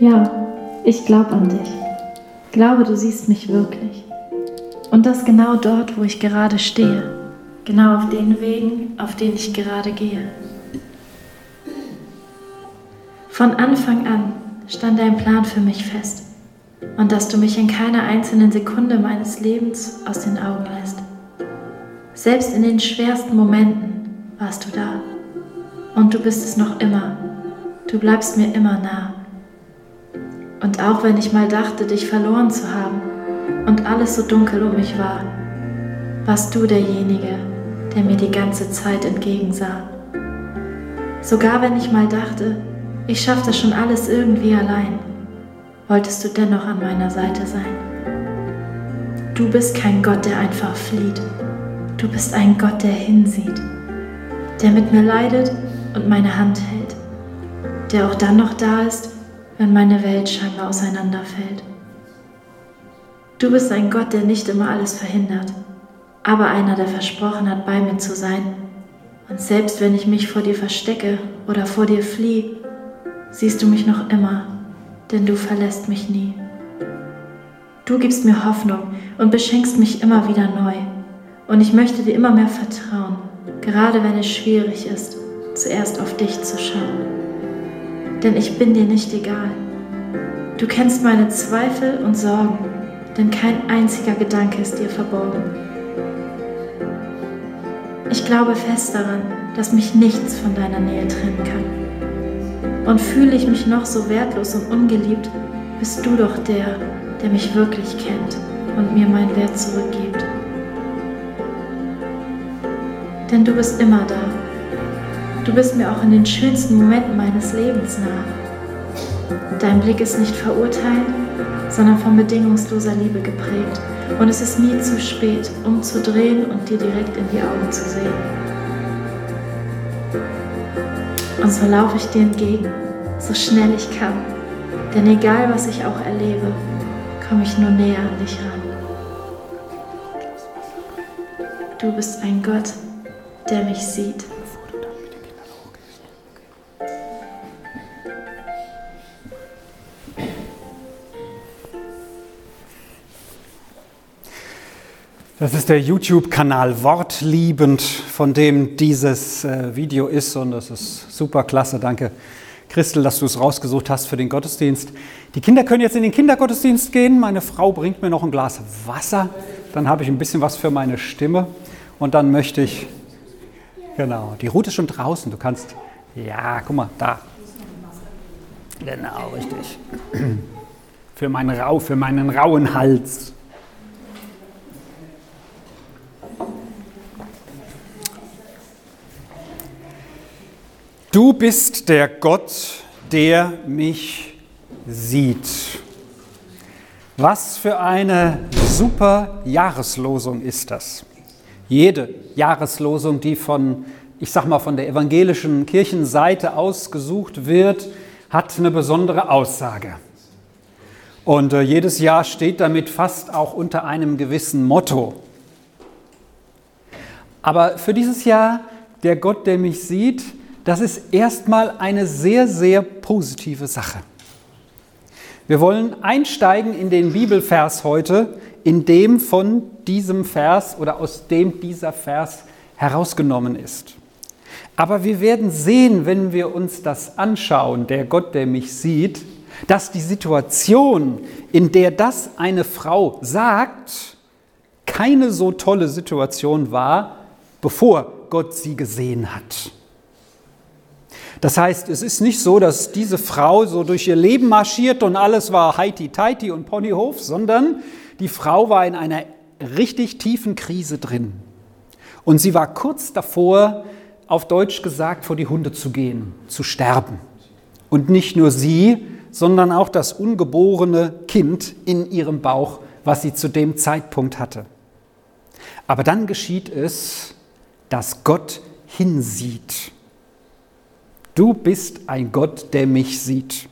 Ja, ich glaube an dich. Glaube, du siehst mich wirklich. Und das genau dort, wo ich gerade stehe. Genau auf den Wegen, auf denen ich gerade gehe. Von Anfang an stand dein Plan für mich fest und dass du mich in keiner einzelnen Sekunde meines Lebens aus den Augen lässt. Selbst in den schwersten Momenten warst du da und du bist es noch immer. Du bleibst mir immer nah. Und auch wenn ich mal dachte, dich verloren zu haben und alles so dunkel um mich war, warst du derjenige, der mir die ganze Zeit entgegensah. Sogar wenn ich mal dachte, ich schaffe das schon alles irgendwie allein, wolltest du dennoch an meiner Seite sein. Du bist kein Gott, der einfach flieht. Du bist ein Gott, der hinsieht, der mit mir leidet und meine Hand hält, der auch dann noch da ist, wenn meine Welt scheinbar auseinanderfällt. Du bist ein Gott, der nicht immer alles verhindert, aber einer, der versprochen hat, bei mir zu sein. Und selbst wenn ich mich vor dir verstecke oder vor dir fliehe, siehst du mich noch immer, denn du verlässt mich nie. Du gibst mir Hoffnung und beschenkst mich immer wieder neu. Und ich möchte dir immer mehr vertrauen, gerade wenn es schwierig ist, zuerst auf dich zu schauen. Denn ich bin dir nicht egal. Du kennst meine Zweifel und Sorgen, denn kein einziger Gedanke ist dir verborgen. Ich glaube fest daran, dass mich nichts von deiner Nähe trennen kann. Und fühle ich mich noch so wertlos und ungeliebt, bist du doch der, der mich wirklich kennt und mir meinen Wert zurückgibt. Denn du bist immer da. Du bist mir auch in den schönsten Momenten meines Lebens nah. Dein Blick ist nicht verurteilend, sondern von bedingungsloser Liebe geprägt. Und es ist nie zu spät, umzudrehen und dir direkt in die Augen zu sehen. Und so laufe ich dir entgegen, so schnell ich kann. Denn egal, was ich auch erlebe, komme ich nur näher an dich ran. Du bist ein Gott, der mich sieht. Das ist der YouTube-Kanal Wortliebend, von dem dieses äh, Video ist und das ist super klasse. Danke, Christel, dass du es rausgesucht hast für den Gottesdienst. Die Kinder können jetzt in den Kindergottesdienst gehen. Meine Frau bringt mir noch ein Glas Wasser. Dann habe ich ein bisschen was für meine Stimme und dann möchte ich, genau, die Route ist schon draußen. Du kannst, ja, guck mal, da. Genau, richtig. Für meinen, Rau, für meinen rauen Hals. Du bist der Gott, der mich sieht. Was für eine super Jahreslosung ist das. Jede Jahreslosung, die von, ich sag mal, von der evangelischen Kirchenseite ausgesucht wird, hat eine besondere Aussage. Und äh, jedes Jahr steht damit fast auch unter einem gewissen Motto. Aber für dieses Jahr, der Gott, der mich sieht, das ist erstmal eine sehr, sehr positive Sache. Wir wollen einsteigen in den Bibelvers heute, in dem von diesem Vers oder aus dem dieser Vers herausgenommen ist. Aber wir werden sehen, wenn wir uns das anschauen, der Gott, der mich sieht, dass die Situation, in der das eine Frau sagt, keine so tolle Situation war, bevor Gott sie gesehen hat. Das heißt, es ist nicht so, dass diese Frau so durch ihr Leben marschiert und alles war heiti-teiti und Ponyhof, sondern die Frau war in einer richtig tiefen Krise drin. Und sie war kurz davor, auf Deutsch gesagt, vor die Hunde zu gehen, zu sterben. Und nicht nur sie, sondern auch das ungeborene Kind in ihrem Bauch, was sie zu dem Zeitpunkt hatte. Aber dann geschieht es, dass Gott hinsieht. Du bist ein Gott, der mich sieht.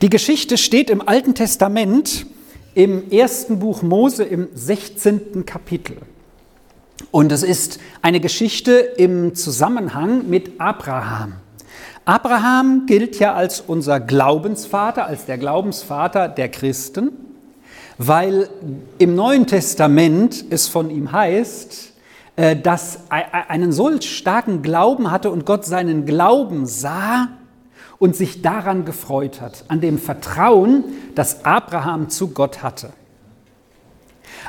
Die Geschichte steht im Alten Testament im ersten Buch Mose im 16. Kapitel. Und es ist eine Geschichte im Zusammenhang mit Abraham. Abraham gilt ja als unser Glaubensvater, als der Glaubensvater der Christen, weil im Neuen Testament es von ihm heißt, äh, dass er einen solch starken Glauben hatte und Gott seinen Glauben sah und sich daran gefreut hat, an dem Vertrauen, das Abraham zu Gott hatte.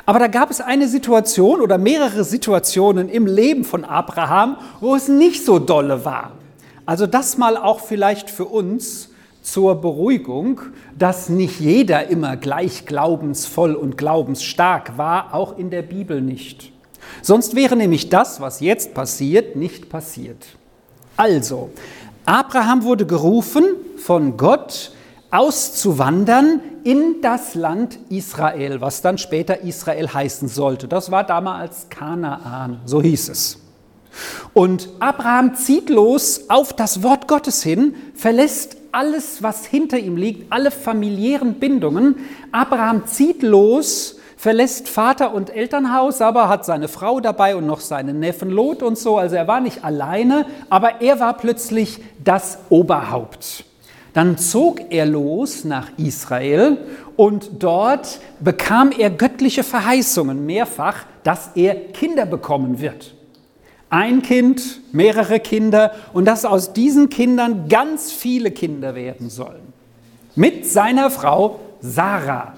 Aber da gab es eine Situation oder mehrere Situationen im Leben von Abraham, wo es nicht so dolle war. Also das mal auch vielleicht für uns zur Beruhigung, dass nicht jeder immer gleich glaubensvoll und glaubensstark war, auch in der Bibel nicht. Sonst wäre nämlich das, was jetzt passiert, nicht passiert. Also, Abraham wurde gerufen von Gott, auszuwandern in das Land Israel, was dann später Israel heißen sollte. Das war damals Kanaan, so hieß es. Und Abraham zieht los auf das Wort Gottes hin, verlässt alles, was hinter ihm liegt, alle familiären Bindungen. Abraham zieht los, verlässt Vater und Elternhaus, aber hat seine Frau dabei und noch seinen Neffen Lot und so. Also er war nicht alleine, aber er war plötzlich das Oberhaupt. Dann zog er los nach Israel und dort bekam er göttliche Verheißungen mehrfach, dass er Kinder bekommen wird ein Kind, mehrere Kinder und dass aus diesen Kindern ganz viele Kinder werden sollen. Mit seiner Frau Sarah.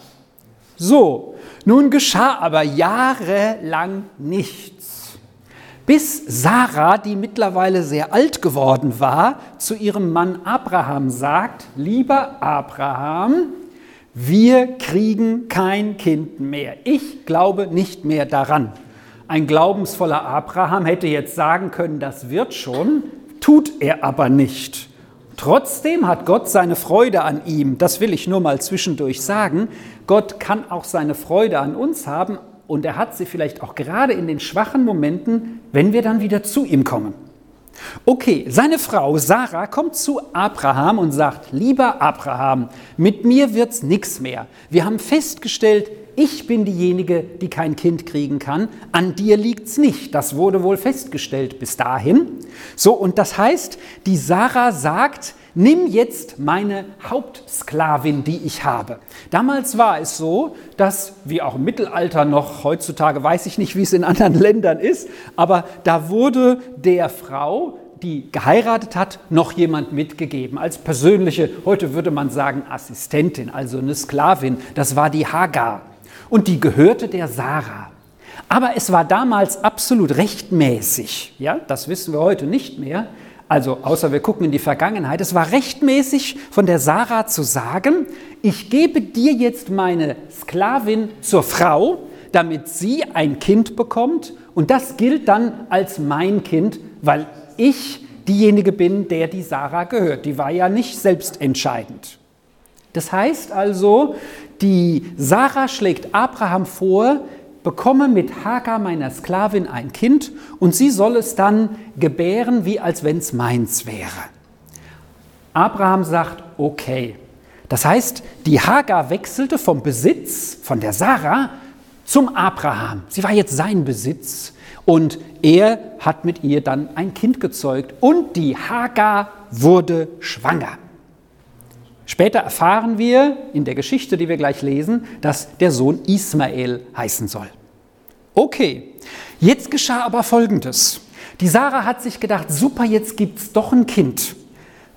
So, nun geschah aber jahrelang nichts. Bis Sarah, die mittlerweile sehr alt geworden war, zu ihrem Mann Abraham sagt, lieber Abraham, wir kriegen kein Kind mehr. Ich glaube nicht mehr daran. Ein glaubensvoller Abraham hätte jetzt sagen können, das wird schon, tut er aber nicht. Trotzdem hat Gott seine Freude an ihm. Das will ich nur mal zwischendurch sagen. Gott kann auch seine Freude an uns haben und er hat sie vielleicht auch gerade in den schwachen Momenten, wenn wir dann wieder zu ihm kommen. Okay, seine Frau Sarah kommt zu Abraham und sagt, lieber Abraham, mit mir wird's nichts mehr. Wir haben festgestellt, ich bin diejenige, die kein Kind kriegen kann, an dir liegt's nicht. Das wurde wohl festgestellt bis dahin. So, und das heißt, die Sarah sagt, nimm jetzt meine Hauptsklavin, die ich habe. Damals war es so, dass, wie auch im Mittelalter noch, heutzutage weiß ich nicht, wie es in anderen Ländern ist, aber da wurde der Frau die geheiratet hat, noch jemand mitgegeben als persönliche, heute würde man sagen Assistentin, also eine Sklavin. Das war die Hagar und die gehörte der Sarah. Aber es war damals absolut rechtmäßig, ja, das wissen wir heute nicht mehr. Also außer wir gucken in die Vergangenheit, es war rechtmäßig von der Sarah zu sagen, ich gebe dir jetzt meine Sklavin zur Frau, damit sie ein Kind bekommt und das gilt dann als mein Kind, weil ich diejenige bin, der die Sarah gehört. Die war ja nicht selbstentscheidend. Das heißt also, die Sarah schlägt Abraham vor, bekomme mit Hagar, meiner Sklavin, ein Kind und sie soll es dann gebären, wie als wenn es meins wäre. Abraham sagt, okay. Das heißt, die Hagar wechselte vom Besitz von der Sarah zum Abraham. Sie war jetzt sein Besitz und er hat mit ihr dann ein Kind gezeugt und die Hagar wurde schwanger. Später erfahren wir in der Geschichte, die wir gleich lesen, dass der Sohn Ismael heißen soll. Okay, jetzt geschah aber Folgendes. Die Sarah hat sich gedacht, super, jetzt gibt es doch ein Kind,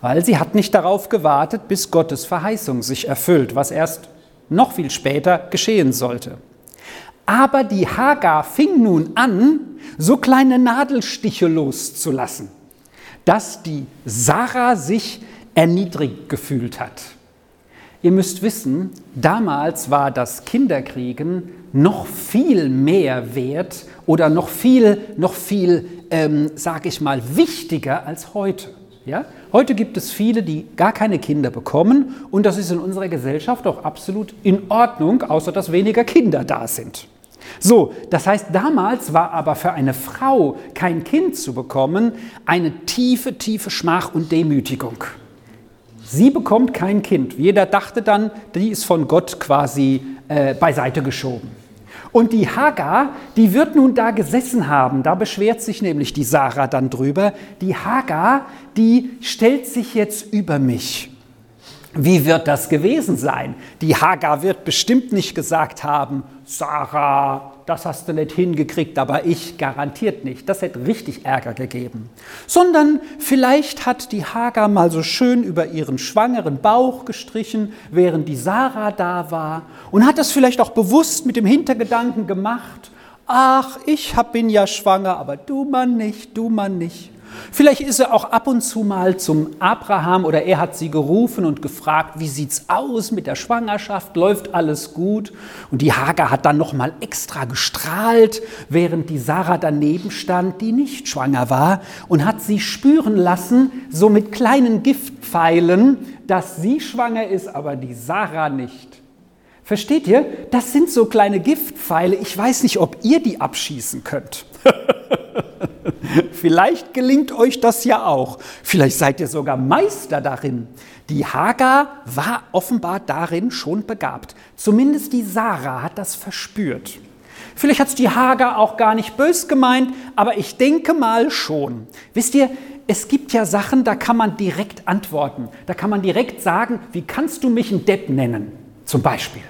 weil sie hat nicht darauf gewartet, bis Gottes Verheißung sich erfüllt, was erst noch viel später geschehen sollte. Aber die Hagar fing nun an, so kleine Nadelstiche loszulassen, dass die Sarah sich erniedrigt gefühlt hat. Ihr müsst wissen, damals war das Kinderkriegen noch viel mehr wert oder noch viel, noch viel, ähm, sage ich mal, wichtiger als heute. Ja? Heute gibt es viele, die gar keine Kinder bekommen und das ist in unserer Gesellschaft auch absolut in Ordnung, außer dass weniger Kinder da sind. So, das heißt, damals war aber für eine Frau kein Kind zu bekommen eine tiefe, tiefe Schmach und Demütigung. Sie bekommt kein Kind. Jeder dachte dann, die ist von Gott quasi äh, beiseite geschoben. Und die Hagar, die wird nun da gesessen haben, da beschwert sich nämlich die Sarah dann drüber. Die Hagar, die stellt sich jetzt über mich. Wie wird das gewesen sein? Die Hagar wird bestimmt nicht gesagt haben, Sarah, das hast du nicht hingekriegt, aber ich garantiert nicht. Das hätte richtig Ärger gegeben. Sondern vielleicht hat die Hagar mal so schön über ihren schwangeren Bauch gestrichen, während die Sarah da war und hat das vielleicht auch bewusst mit dem Hintergedanken gemacht, ach, ich bin ja schwanger, aber du Mann nicht, du Mann nicht. Vielleicht ist er auch ab und zu mal zum Abraham oder er hat sie gerufen und gefragt, wie sieht's aus mit der Schwangerschaft? Läuft alles gut? Und die Hagar hat dann noch mal extra gestrahlt, während die Sarah daneben stand, die nicht schwanger war und hat sie spüren lassen, so mit kleinen Giftpfeilen, dass sie schwanger ist, aber die Sarah nicht. Versteht ihr? Das sind so kleine Giftpfeile. Ich weiß nicht, ob ihr die abschießen könnt. Vielleicht gelingt euch das ja auch. Vielleicht seid ihr sogar Meister darin. Die Hagar war offenbar darin schon begabt. Zumindest die Sarah hat das verspürt. Vielleicht hat es die Hagar auch gar nicht bös gemeint, aber ich denke mal schon. Wisst ihr, es gibt ja Sachen, da kann man direkt antworten. Da kann man direkt sagen, wie kannst du mich ein Depp nennen? Zum Beispiel.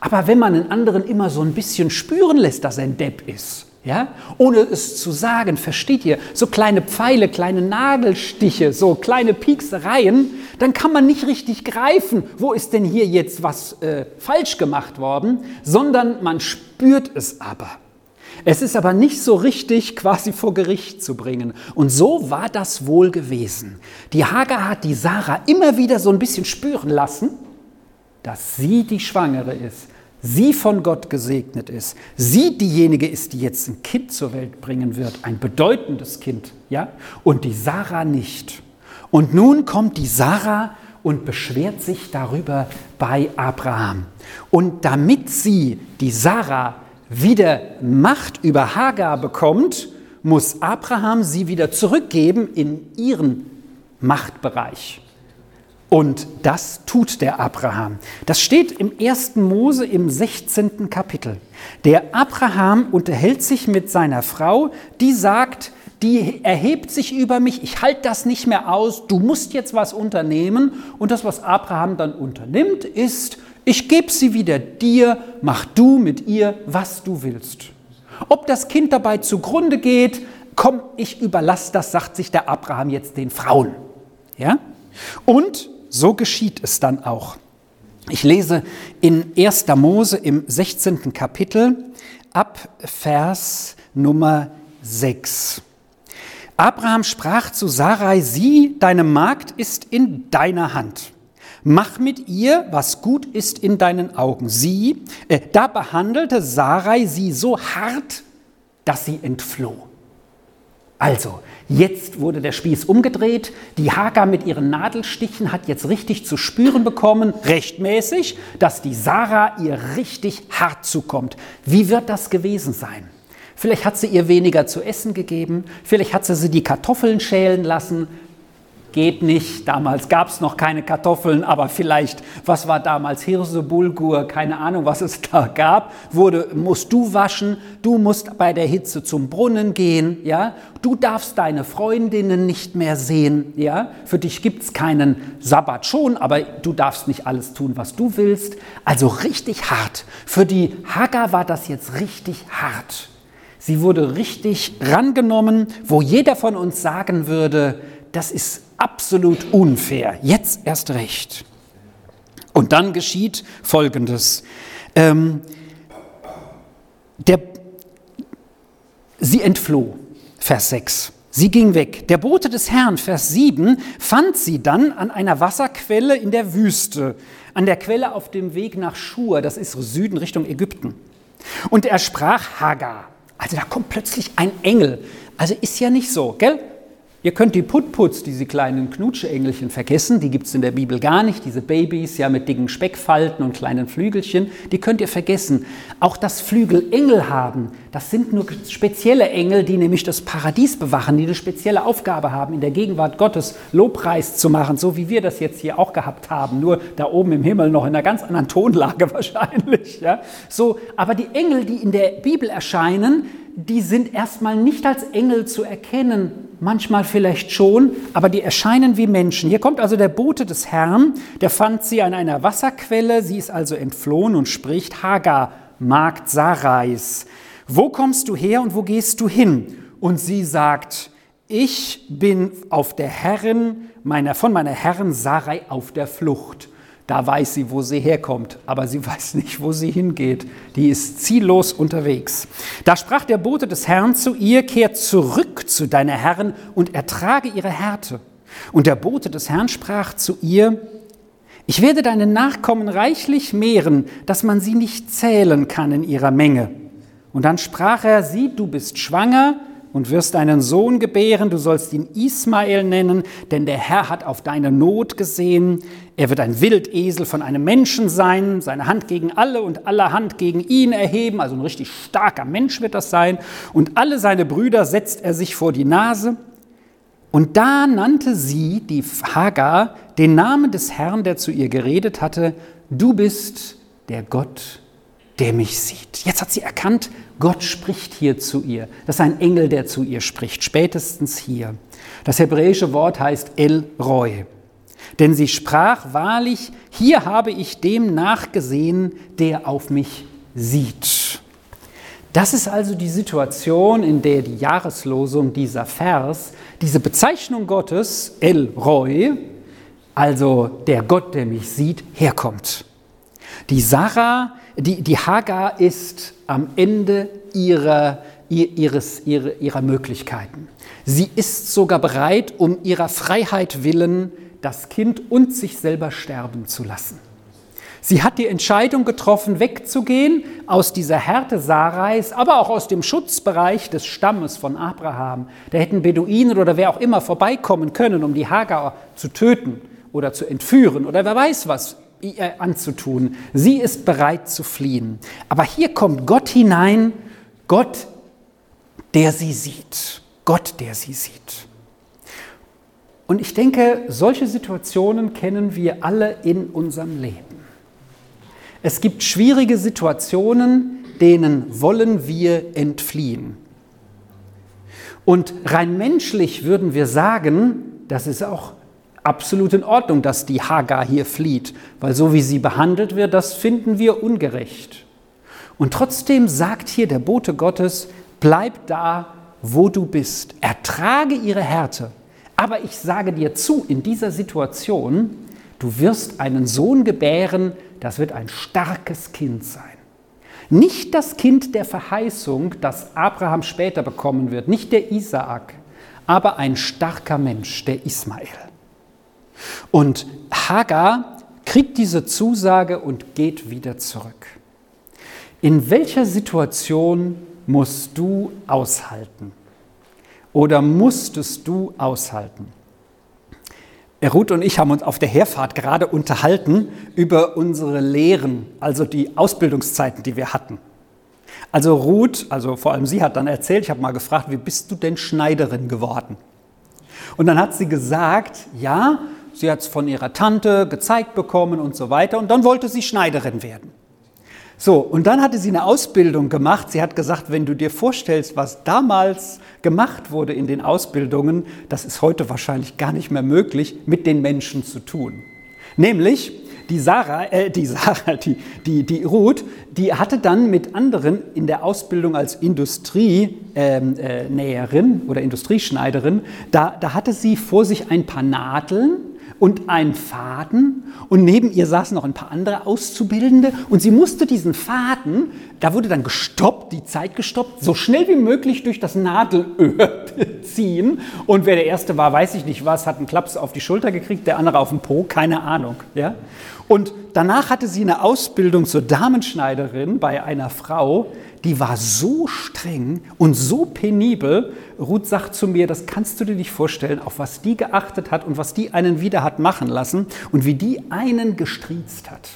Aber wenn man einen anderen immer so ein bisschen spüren lässt, dass er ein Depp ist, ja? Ohne es zu sagen, versteht ihr? So kleine Pfeile, kleine Nadelstiche, so kleine Pieksereien, dann kann man nicht richtig greifen, wo ist denn hier jetzt was äh, falsch gemacht worden, sondern man spürt es aber. Es ist aber nicht so richtig quasi vor Gericht zu bringen. Und so war das wohl gewesen. Die Hagar hat die Sarah immer wieder so ein bisschen spüren lassen, dass sie die Schwangere ist sie von Gott gesegnet ist, sie diejenige ist, die jetzt ein Kind zur Welt bringen wird, ein bedeutendes Kind, ja, und die Sarah nicht. Und nun kommt die Sarah und beschwert sich darüber bei Abraham. Und damit sie, die Sarah, wieder Macht über Hagar bekommt, muss Abraham sie wieder zurückgeben in ihren Machtbereich. Und das tut der Abraham. Das steht im 1. Mose im 16. Kapitel. Der Abraham unterhält sich mit seiner Frau, die sagt, die erhebt sich über mich, ich halte das nicht mehr aus, du musst jetzt was unternehmen. Und das, was Abraham dann unternimmt, ist, ich gebe sie wieder dir, mach du mit ihr, was du willst. Ob das Kind dabei zugrunde geht, komm, ich überlasse das, sagt sich der Abraham jetzt den Frauen. Ja? Und so geschieht es dann auch. Ich lese in 1. Mose im 16. Kapitel ab Vers Nummer 6. Abraham sprach zu Sarai, sie, deine Magd, ist in deiner Hand. Mach mit ihr, was gut ist in deinen Augen. Sie, äh, da behandelte Sarai sie so hart, dass sie entfloh. Also, jetzt wurde der Spieß umgedreht. Die Hagar mit ihren Nadelstichen hat jetzt richtig zu spüren bekommen, rechtmäßig, dass die Sarah ihr richtig hart zukommt. Wie wird das gewesen sein? Vielleicht hat sie ihr weniger zu essen gegeben, vielleicht hat sie sie die Kartoffeln schälen lassen, geht nicht. Damals gab es noch keine Kartoffeln, aber vielleicht, was war damals Hirse, Bulgur, keine Ahnung, was es da gab, wurde, musst du waschen, du musst bei der Hitze zum Brunnen gehen, ja, du darfst deine Freundinnen nicht mehr sehen, ja, für dich gibt es keinen Sabbat schon, aber du darfst nicht alles tun, was du willst. Also richtig hart. Für die Hagar war das jetzt richtig hart. Sie wurde richtig rangenommen, wo jeder von uns sagen würde, das ist absolut unfair. Jetzt erst recht. Und dann geschieht Folgendes. Ähm, der, sie entfloh, Vers 6. Sie ging weg. Der Bote des Herrn, Vers 7, fand sie dann an einer Wasserquelle in der Wüste, an der Quelle auf dem Weg nach Schur, das ist Süden Richtung Ägypten. Und er sprach Hagar. Also da kommt plötzlich ein Engel. Also ist ja nicht so, gell? Ihr könnt die Putputz, diese kleinen Knutschengelchen, vergessen. Die gibt es in der Bibel gar nicht. Diese Babys ja mit dicken Speckfalten und kleinen Flügelchen, die könnt ihr vergessen. Auch das Flügelengel haben, das sind nur spezielle Engel, die nämlich das Paradies bewachen, die eine spezielle Aufgabe haben, in der Gegenwart Gottes Lobpreis zu machen, so wie wir das jetzt hier auch gehabt haben. Nur da oben im Himmel noch in einer ganz anderen Tonlage wahrscheinlich. Ja? So, aber die Engel, die in der Bibel erscheinen, die sind erstmal nicht als Engel zu erkennen, manchmal vielleicht schon, aber die erscheinen wie Menschen. Hier kommt also der Bote des Herrn, der fand sie an einer Wasserquelle, sie ist also entflohen und spricht, Hagar, Magd Sarais, wo kommst du her und wo gehst du hin? Und sie sagt, ich bin auf der Herren, meiner, von meiner Herren Sarai auf der Flucht. Da weiß sie, wo sie herkommt, aber sie weiß nicht, wo sie hingeht. Die ist ziellos unterwegs. Da sprach der Bote des Herrn zu ihr, kehr zurück zu deiner Herren und ertrage ihre Härte. Und der Bote des Herrn sprach zu ihr, ich werde deine Nachkommen reichlich mehren, dass man sie nicht zählen kann in ihrer Menge. Und dann sprach er, sieh, du bist schwanger und wirst einen Sohn gebären, du sollst ihn Ismael nennen, denn der Herr hat auf deine Not gesehen. Er wird ein Wildesel von einem Menschen sein, seine Hand gegen alle und alle Hand gegen ihn erheben, also ein richtig starker Mensch wird das sein. Und alle seine Brüder setzt er sich vor die Nase. Und da nannte sie, die Hagar, den Namen des Herrn, der zu ihr geredet hatte, du bist der Gott, der mich sieht. Jetzt hat sie erkannt, Gott spricht hier zu ihr. Das ist ein Engel, der zu ihr spricht, spätestens hier. Das hebräische Wort heißt El Roy. Denn sie sprach wahrlich, hier habe ich dem nachgesehen, der auf mich sieht. Das ist also die Situation, in der die Jahreslosung dieser Vers, diese Bezeichnung Gottes, El Roy, also der Gott, der mich sieht, herkommt. Die Sarah die, die Hagar ist am Ende ihrer, ihres, ihrer, ihrer Möglichkeiten. Sie ist sogar bereit, um ihrer Freiheit willen, das Kind und sich selber sterben zu lassen. Sie hat die Entscheidung getroffen, wegzugehen aus dieser Härte Sarais, aber auch aus dem Schutzbereich des Stammes von Abraham. Da hätten Beduinen oder wer auch immer vorbeikommen können, um die Hagar zu töten oder zu entführen oder wer weiß was ihr anzutun. Sie ist bereit zu fliehen. Aber hier kommt Gott hinein, Gott, der sie sieht. Gott, der sie sieht. Und ich denke, solche Situationen kennen wir alle in unserem Leben. Es gibt schwierige Situationen, denen wollen wir entfliehen. Und rein menschlich würden wir sagen, das ist auch absolut in Ordnung, dass die Hagar hier flieht, weil so wie sie behandelt wird, das finden wir ungerecht. Und trotzdem sagt hier der Bote Gottes, bleib da, wo du bist, ertrage ihre Härte. Aber ich sage dir zu, in dieser Situation, du wirst einen Sohn gebären, das wird ein starkes Kind sein. Nicht das Kind der Verheißung, das Abraham später bekommen wird, nicht der Isaak, aber ein starker Mensch, der Ismael. Und Hagar kriegt diese Zusage und geht wieder zurück. In welcher Situation musst du aushalten? Oder musstest du aushalten? Ruth und ich haben uns auf der Herfahrt gerade unterhalten über unsere Lehren, also die Ausbildungszeiten, die wir hatten. Also Ruth, also vor allem sie hat dann erzählt, ich habe mal gefragt, wie bist du denn Schneiderin geworden? Und dann hat sie gesagt, ja, Sie hat es von ihrer Tante gezeigt bekommen und so weiter. Und dann wollte sie Schneiderin werden. So, und dann hatte sie eine Ausbildung gemacht. Sie hat gesagt, wenn du dir vorstellst, was damals gemacht wurde in den Ausbildungen, das ist heute wahrscheinlich gar nicht mehr möglich, mit den Menschen zu tun. Nämlich, die Sarah, äh, die Sarah, die, die, die Ruth, die hatte dann mit anderen in der Ausbildung als Industrienäherin ähm, äh, oder Industrieschneiderin, da, da hatte sie vor sich ein paar Nadeln und einen Faden und neben ihr saßen noch ein paar andere Auszubildende und sie musste diesen Faden, da wurde dann gestoppt, die Zeit gestoppt, so schnell wie möglich durch das Nadelöhr ziehen und wer der Erste war, weiß ich nicht was, hat einen Klaps auf die Schulter gekriegt, der andere auf den Po, keine Ahnung. Ja? Und danach hatte sie eine Ausbildung zur Damenschneiderin bei einer Frau, die war so streng und so penibel. Ruth sagt zu mir, das kannst du dir nicht vorstellen, auf was die geachtet hat und was die einen wieder hat machen lassen und wie die einen gestriezt hat.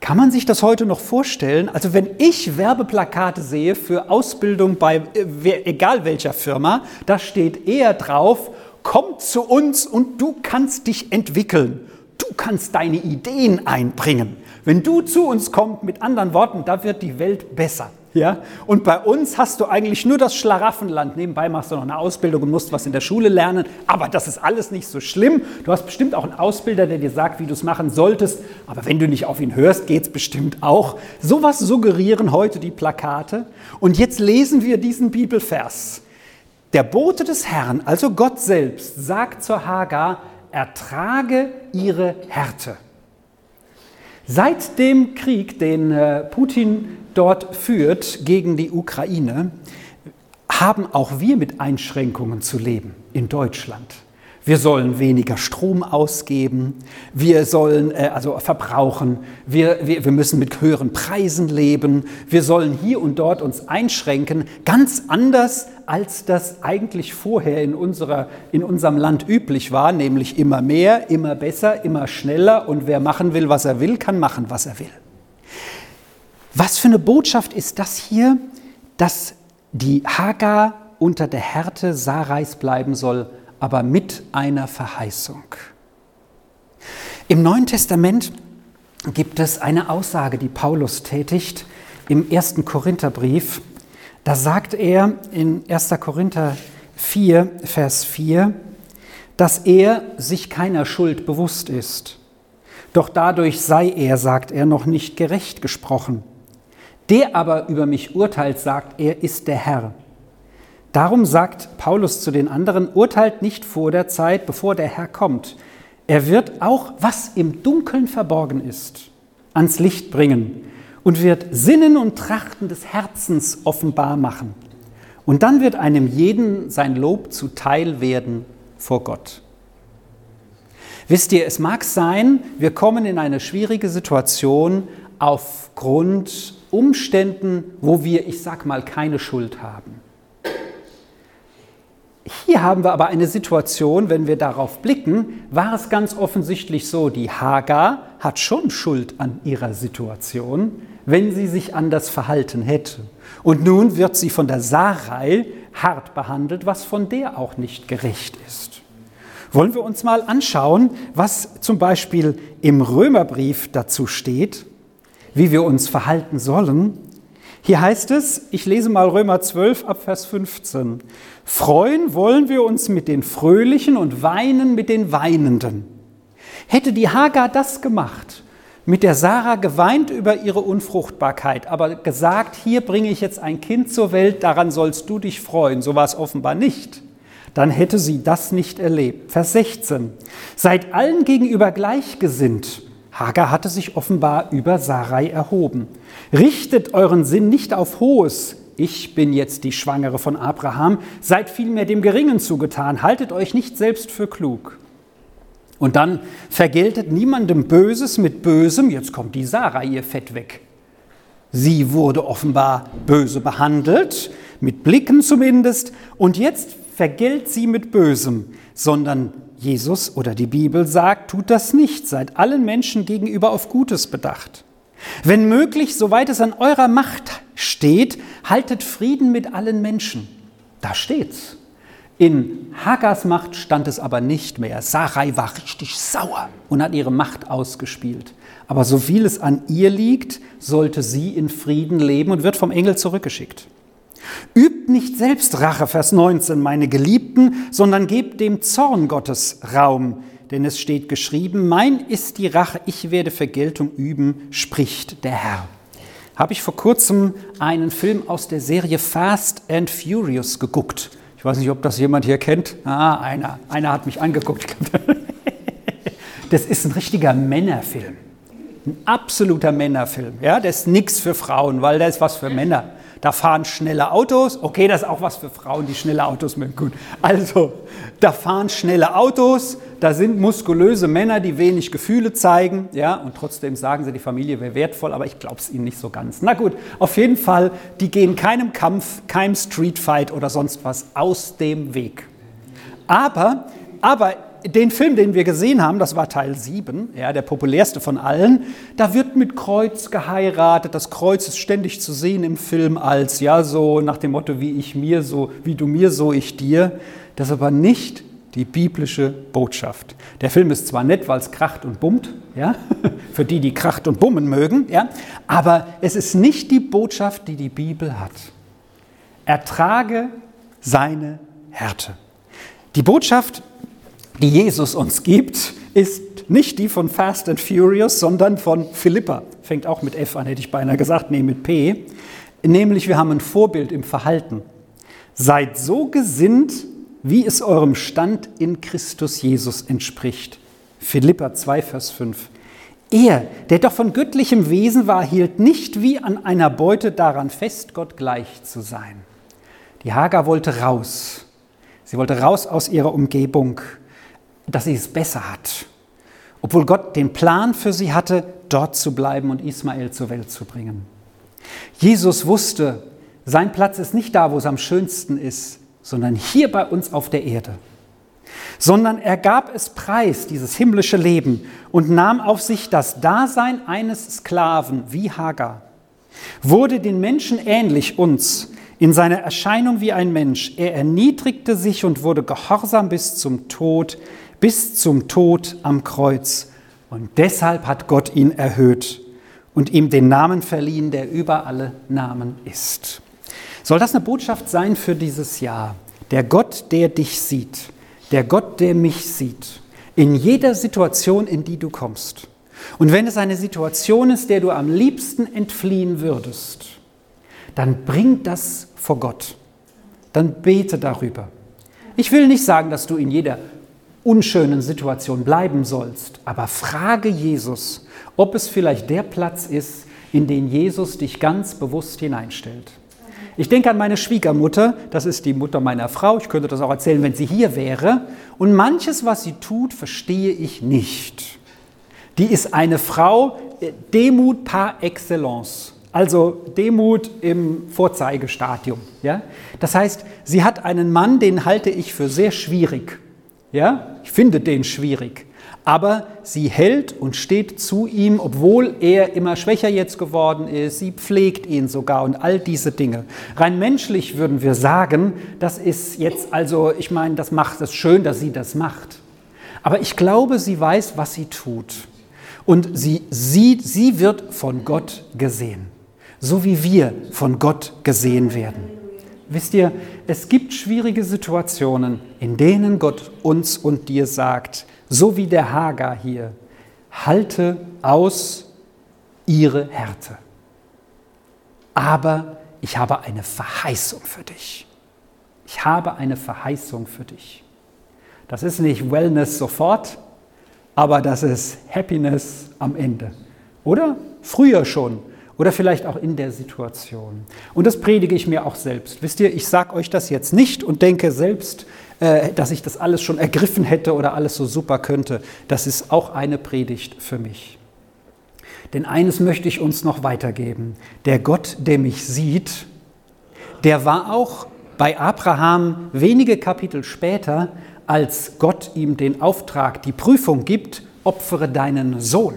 Kann man sich das heute noch vorstellen? Also wenn ich Werbeplakate sehe für Ausbildung bei äh, egal welcher Firma, da steht eher drauf, komm zu uns und du kannst dich entwickeln. Du kannst deine Ideen einbringen. Wenn du zu uns kommst, mit anderen Worten, da wird die Welt besser. Ja? Und bei uns hast du eigentlich nur das Schlaraffenland. Nebenbei machst du noch eine Ausbildung und musst was in der Schule lernen. Aber das ist alles nicht so schlimm. Du hast bestimmt auch einen Ausbilder, der dir sagt, wie du es machen solltest. Aber wenn du nicht auf ihn hörst, geht es bestimmt auch. Sowas suggerieren heute die Plakate. Und jetzt lesen wir diesen Bibelvers. Der Bote des Herrn, also Gott selbst, sagt zur Hagar, ertrage ihre Härte. Seit dem Krieg, den äh, Putin dort führt gegen die Ukraine, haben auch wir mit Einschränkungen zu leben in Deutschland. Wir sollen weniger Strom ausgeben, wir sollen äh, also verbrauchen, wir, wir, wir müssen mit höheren Preisen leben, wir sollen hier und dort uns einschränken, ganz anders als das eigentlich vorher in, unserer, in unserem Land üblich war, nämlich immer mehr, immer besser, immer schneller. Und wer machen will, was er will, kann machen, was er will. Was für eine Botschaft ist das hier, dass die Hagar unter der Härte Sarais bleiben soll, aber mit einer Verheißung. Im Neuen Testament gibt es eine Aussage, die Paulus tätigt im ersten Korintherbrief. Da sagt er in 1. Korinther 4, Vers 4, dass er sich keiner Schuld bewusst ist. Doch dadurch sei er, sagt er, noch nicht gerecht gesprochen. Der aber über mich urteilt, sagt er, ist der Herr. Darum sagt Paulus zu den anderen, urteilt nicht vor der Zeit, bevor der Herr kommt. Er wird auch, was im Dunkeln verborgen ist, ans Licht bringen und wird Sinnen und Trachten des Herzens offenbar machen. Und dann wird einem jeden sein Lob zuteil werden vor Gott. Wisst ihr, es mag sein, wir kommen in eine schwierige Situation aufgrund Umständen, wo wir, ich sag mal, keine Schuld haben. Hier haben wir aber eine Situation, wenn wir darauf blicken, war es ganz offensichtlich so, die Hagar hat schon Schuld an ihrer Situation, wenn sie sich anders verhalten hätte. Und nun wird sie von der Sarai hart behandelt, was von der auch nicht gerecht ist. Wollen wir uns mal anschauen, was zum Beispiel im Römerbrief dazu steht, wie wir uns verhalten sollen. Hier heißt es, ich lese mal Römer 12 ab Vers 15, Freuen wollen wir uns mit den Fröhlichen und weinen mit den Weinenden. Hätte die Hagar das gemacht, mit der Sarah geweint über ihre Unfruchtbarkeit, aber gesagt, hier bringe ich jetzt ein Kind zur Welt, daran sollst du dich freuen, so war es offenbar nicht, dann hätte sie das nicht erlebt. Vers 16, seid allen gegenüber gleichgesinnt. Hagar hatte sich offenbar über Sarai erhoben. Richtet euren Sinn nicht auf Hohes, ich bin jetzt die Schwangere von Abraham, seid vielmehr dem Geringen zugetan, haltet euch nicht selbst für klug. Und dann vergeltet niemandem Böses mit Bösem, jetzt kommt die Sarah ihr Fett weg. Sie wurde offenbar böse behandelt, mit Blicken zumindest, und jetzt vergilt sie mit Bösem, sondern Jesus oder die Bibel sagt, tut das nicht, seid allen Menschen gegenüber auf Gutes bedacht. Wenn möglich, soweit es an eurer Macht steht, haltet Frieden mit allen Menschen. Da steht's. In Hagars Macht stand es aber nicht mehr. Sarai war richtig sauer und hat ihre Macht ausgespielt. Aber so viel es an ihr liegt, sollte sie in Frieden leben und wird vom Engel zurückgeschickt. Übt nicht selbst Rache, Vers 19, meine Geliebten, sondern gebt dem Zorn Gottes Raum denn es steht geschrieben, mein ist die Rache, ich werde Vergeltung üben, spricht der Herr. Habe ich vor kurzem einen Film aus der Serie Fast and Furious geguckt. Ich weiß nicht, ob das jemand hier kennt. Ah, einer. Einer hat mich angeguckt. Das ist ein richtiger Männerfilm. Ein absoluter Männerfilm. Ja, das ist nichts für Frauen, weil da ist was für Männer. Da fahren schnelle Autos. Okay, das ist auch was für Frauen, die schnelle Autos mögen. Gut. Also, da fahren schnelle Autos, da sind muskulöse Männer, die wenig Gefühle zeigen, ja, und trotzdem sagen sie, die Familie wäre wertvoll, aber ich glaube es ihnen nicht so ganz. Na gut, auf jeden Fall, die gehen keinem Kampf, keinem Streetfight oder sonst was aus dem Weg. Aber, aber den Film, den wir gesehen haben, das war Teil 7, ja, der populärste von allen, da wird mit Kreuz geheiratet. Das Kreuz ist ständig zu sehen im Film als, ja, so nach dem Motto, wie ich mir so, wie du mir, so ich dir. Das ist aber nicht die biblische Botschaft. Der Film ist zwar nett, weil es kracht und bummt, ja, für die, die kracht und bummen mögen, ja, aber es ist nicht die Botschaft, die die Bibel hat. Ertrage seine Härte. Die Botschaft, die Jesus uns gibt, ist nicht die von Fast and Furious, sondern von Philippa. Fängt auch mit F an, hätte ich beinahe gesagt, nee, mit P. Nämlich, wir haben ein Vorbild im Verhalten. Seid so gesinnt, wie es eurem Stand in Christus Jesus entspricht. Philippa 2, Vers 5. Er, der doch von göttlichem Wesen war, hielt nicht wie an einer Beute daran fest, Gott gleich zu sein. Die Hagar wollte raus. Sie wollte raus aus ihrer Umgebung dass sie es besser hat. Obwohl Gott den Plan für sie hatte, dort zu bleiben und Ismael zur Welt zu bringen. Jesus wusste, sein Platz ist nicht da, wo es am schönsten ist, sondern hier bei uns auf der Erde. Sondern er gab es preis, dieses himmlische Leben, und nahm auf sich das Dasein eines Sklaven wie Hagar, wurde den Menschen ähnlich uns, in seiner Erscheinung wie ein Mensch. Er erniedrigte sich und wurde gehorsam bis zum Tod, bis zum Tod am Kreuz. Und deshalb hat Gott ihn erhöht und ihm den Namen verliehen, der über alle Namen ist. Soll das eine Botschaft sein für dieses Jahr? Der Gott, der dich sieht, der Gott, der mich sieht, in jeder Situation, in die du kommst. Und wenn es eine Situation ist, der du am liebsten entfliehen würdest, dann bring das vor Gott. Dann bete darüber. Ich will nicht sagen, dass du in jeder unschönen Situation bleiben sollst, aber frage Jesus, ob es vielleicht der Platz ist, in den Jesus dich ganz bewusst hineinstellt. Ich denke an meine Schwiegermutter, das ist die Mutter meiner Frau, ich könnte das auch erzählen, wenn sie hier wäre, und manches, was sie tut, verstehe ich nicht. Die ist eine Frau, äh, Demut par excellence, also Demut im Vorzeigestadium. Ja? Das heißt, sie hat einen Mann, den halte ich für sehr schwierig. Ja, ich finde den schwierig. Aber sie hält und steht zu ihm, obwohl er immer schwächer jetzt geworden ist. Sie pflegt ihn sogar und all diese Dinge. Rein menschlich würden wir sagen, das ist jetzt also, ich meine, das macht es schön, dass sie das macht. Aber ich glaube, sie weiß, was sie tut. Und sie sieht, sie wird von Gott gesehen. So wie wir von Gott gesehen werden. Wisst ihr, es gibt schwierige Situationen, in denen Gott uns und dir sagt, so wie der Hagar hier, halte aus ihre Härte. Aber ich habe eine Verheißung für dich. Ich habe eine Verheißung für dich. Das ist nicht Wellness sofort, aber das ist Happiness am Ende. Oder? Früher schon oder vielleicht auch in der Situation. Und das predige ich mir auch selbst. Wisst ihr, ich sage euch das jetzt nicht und denke selbst, äh, dass ich das alles schon ergriffen hätte oder alles so super könnte. Das ist auch eine Predigt für mich. Denn eines möchte ich uns noch weitergeben. Der Gott, der mich sieht, der war auch bei Abraham wenige Kapitel später, als Gott ihm den Auftrag, die Prüfung gibt, opfere deinen Sohn.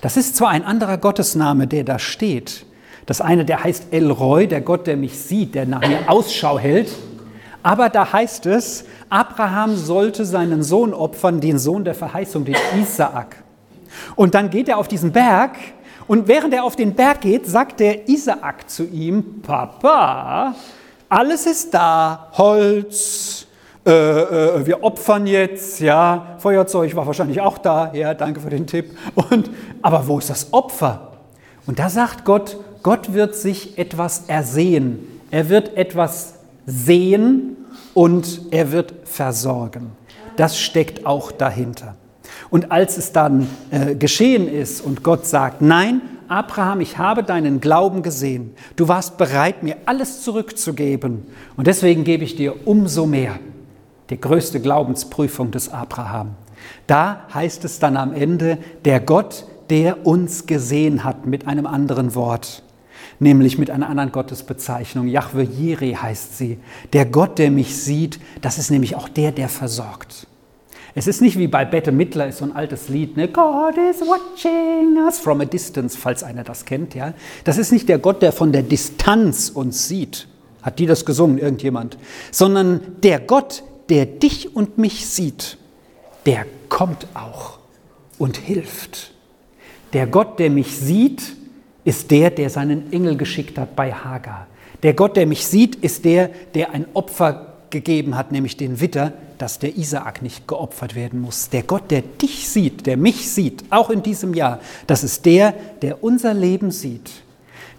Das ist zwar ein anderer Gottesname, der da steht. Das eine, der heißt Elroy, der Gott, der mich sieht, der nach mir Ausschau hält. Aber da heißt es, Abraham sollte seinen Sohn opfern, den Sohn der Verheißung, den Isaak. Und dann geht er auf diesen Berg und während er auf den Berg geht, sagt der Isaak zu ihm, Papa, alles ist da, Holz, äh, äh, wir opfern jetzt, ja, Feuerzeug war wahrscheinlich auch da, ja, danke für den Tipp. Und, aber wo ist das Opfer? Und da sagt Gott, Gott wird sich etwas ersehen. Er wird etwas sehen und er wird versorgen. Das steckt auch dahinter. Und als es dann äh, geschehen ist und Gott sagt, nein, Abraham, ich habe deinen Glauben gesehen. Du warst bereit, mir alles zurückzugeben. Und deswegen gebe ich dir umso mehr die größte Glaubensprüfung des Abraham. Da heißt es dann am Ende, der Gott, der uns gesehen hat, mit einem anderen Wort, nämlich mit einer anderen Gottesbezeichnung. Yahweh Jireh heißt sie. Der Gott, der mich sieht, das ist nämlich auch der, der versorgt. Es ist nicht wie bei Bette Midler, ist so ein altes Lied, ne? God is watching us from a distance, falls einer das kennt. Ja? Das ist nicht der Gott, der von der Distanz uns sieht. Hat die das gesungen, irgendjemand? Sondern der Gott, der dich und mich sieht, der kommt auch und hilft. Der Gott, der mich sieht, ist der, der seinen Engel geschickt hat bei Hagar. Der Gott, der mich sieht, ist der, der ein Opfer gegeben hat, nämlich den Witter, dass der Isaak nicht geopfert werden muss. Der Gott, der dich sieht, der mich sieht, auch in diesem Jahr, das ist der, der unser Leben sieht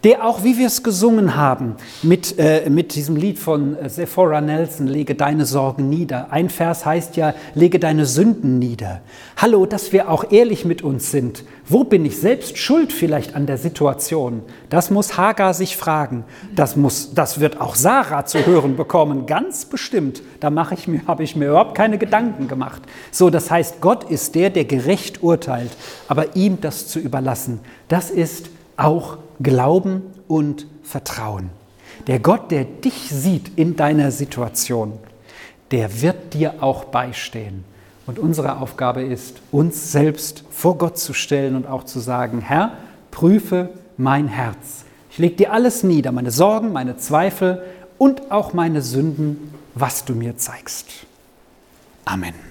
der auch, wie wir es gesungen haben, mit, äh, mit diesem Lied von äh, Sephora Nelson, lege deine Sorgen nieder. Ein Vers heißt ja, lege deine Sünden nieder. Hallo, dass wir auch ehrlich mit uns sind. Wo bin ich selbst schuld vielleicht an der Situation? Das muss Hagar sich fragen. Das, muss, das wird auch Sarah zu hören bekommen, ganz bestimmt. Da mache ich mir, habe ich mir überhaupt keine Gedanken gemacht. So, das heißt, Gott ist der, der gerecht urteilt. Aber ihm das zu überlassen, das ist auch Glauben und Vertrauen. Der Gott, der dich sieht in deiner Situation, der wird dir auch beistehen. Und unsere Aufgabe ist, uns selbst vor Gott zu stellen und auch zu sagen, Herr, prüfe mein Herz. Ich lege dir alles nieder, meine Sorgen, meine Zweifel und auch meine Sünden, was du mir zeigst. Amen.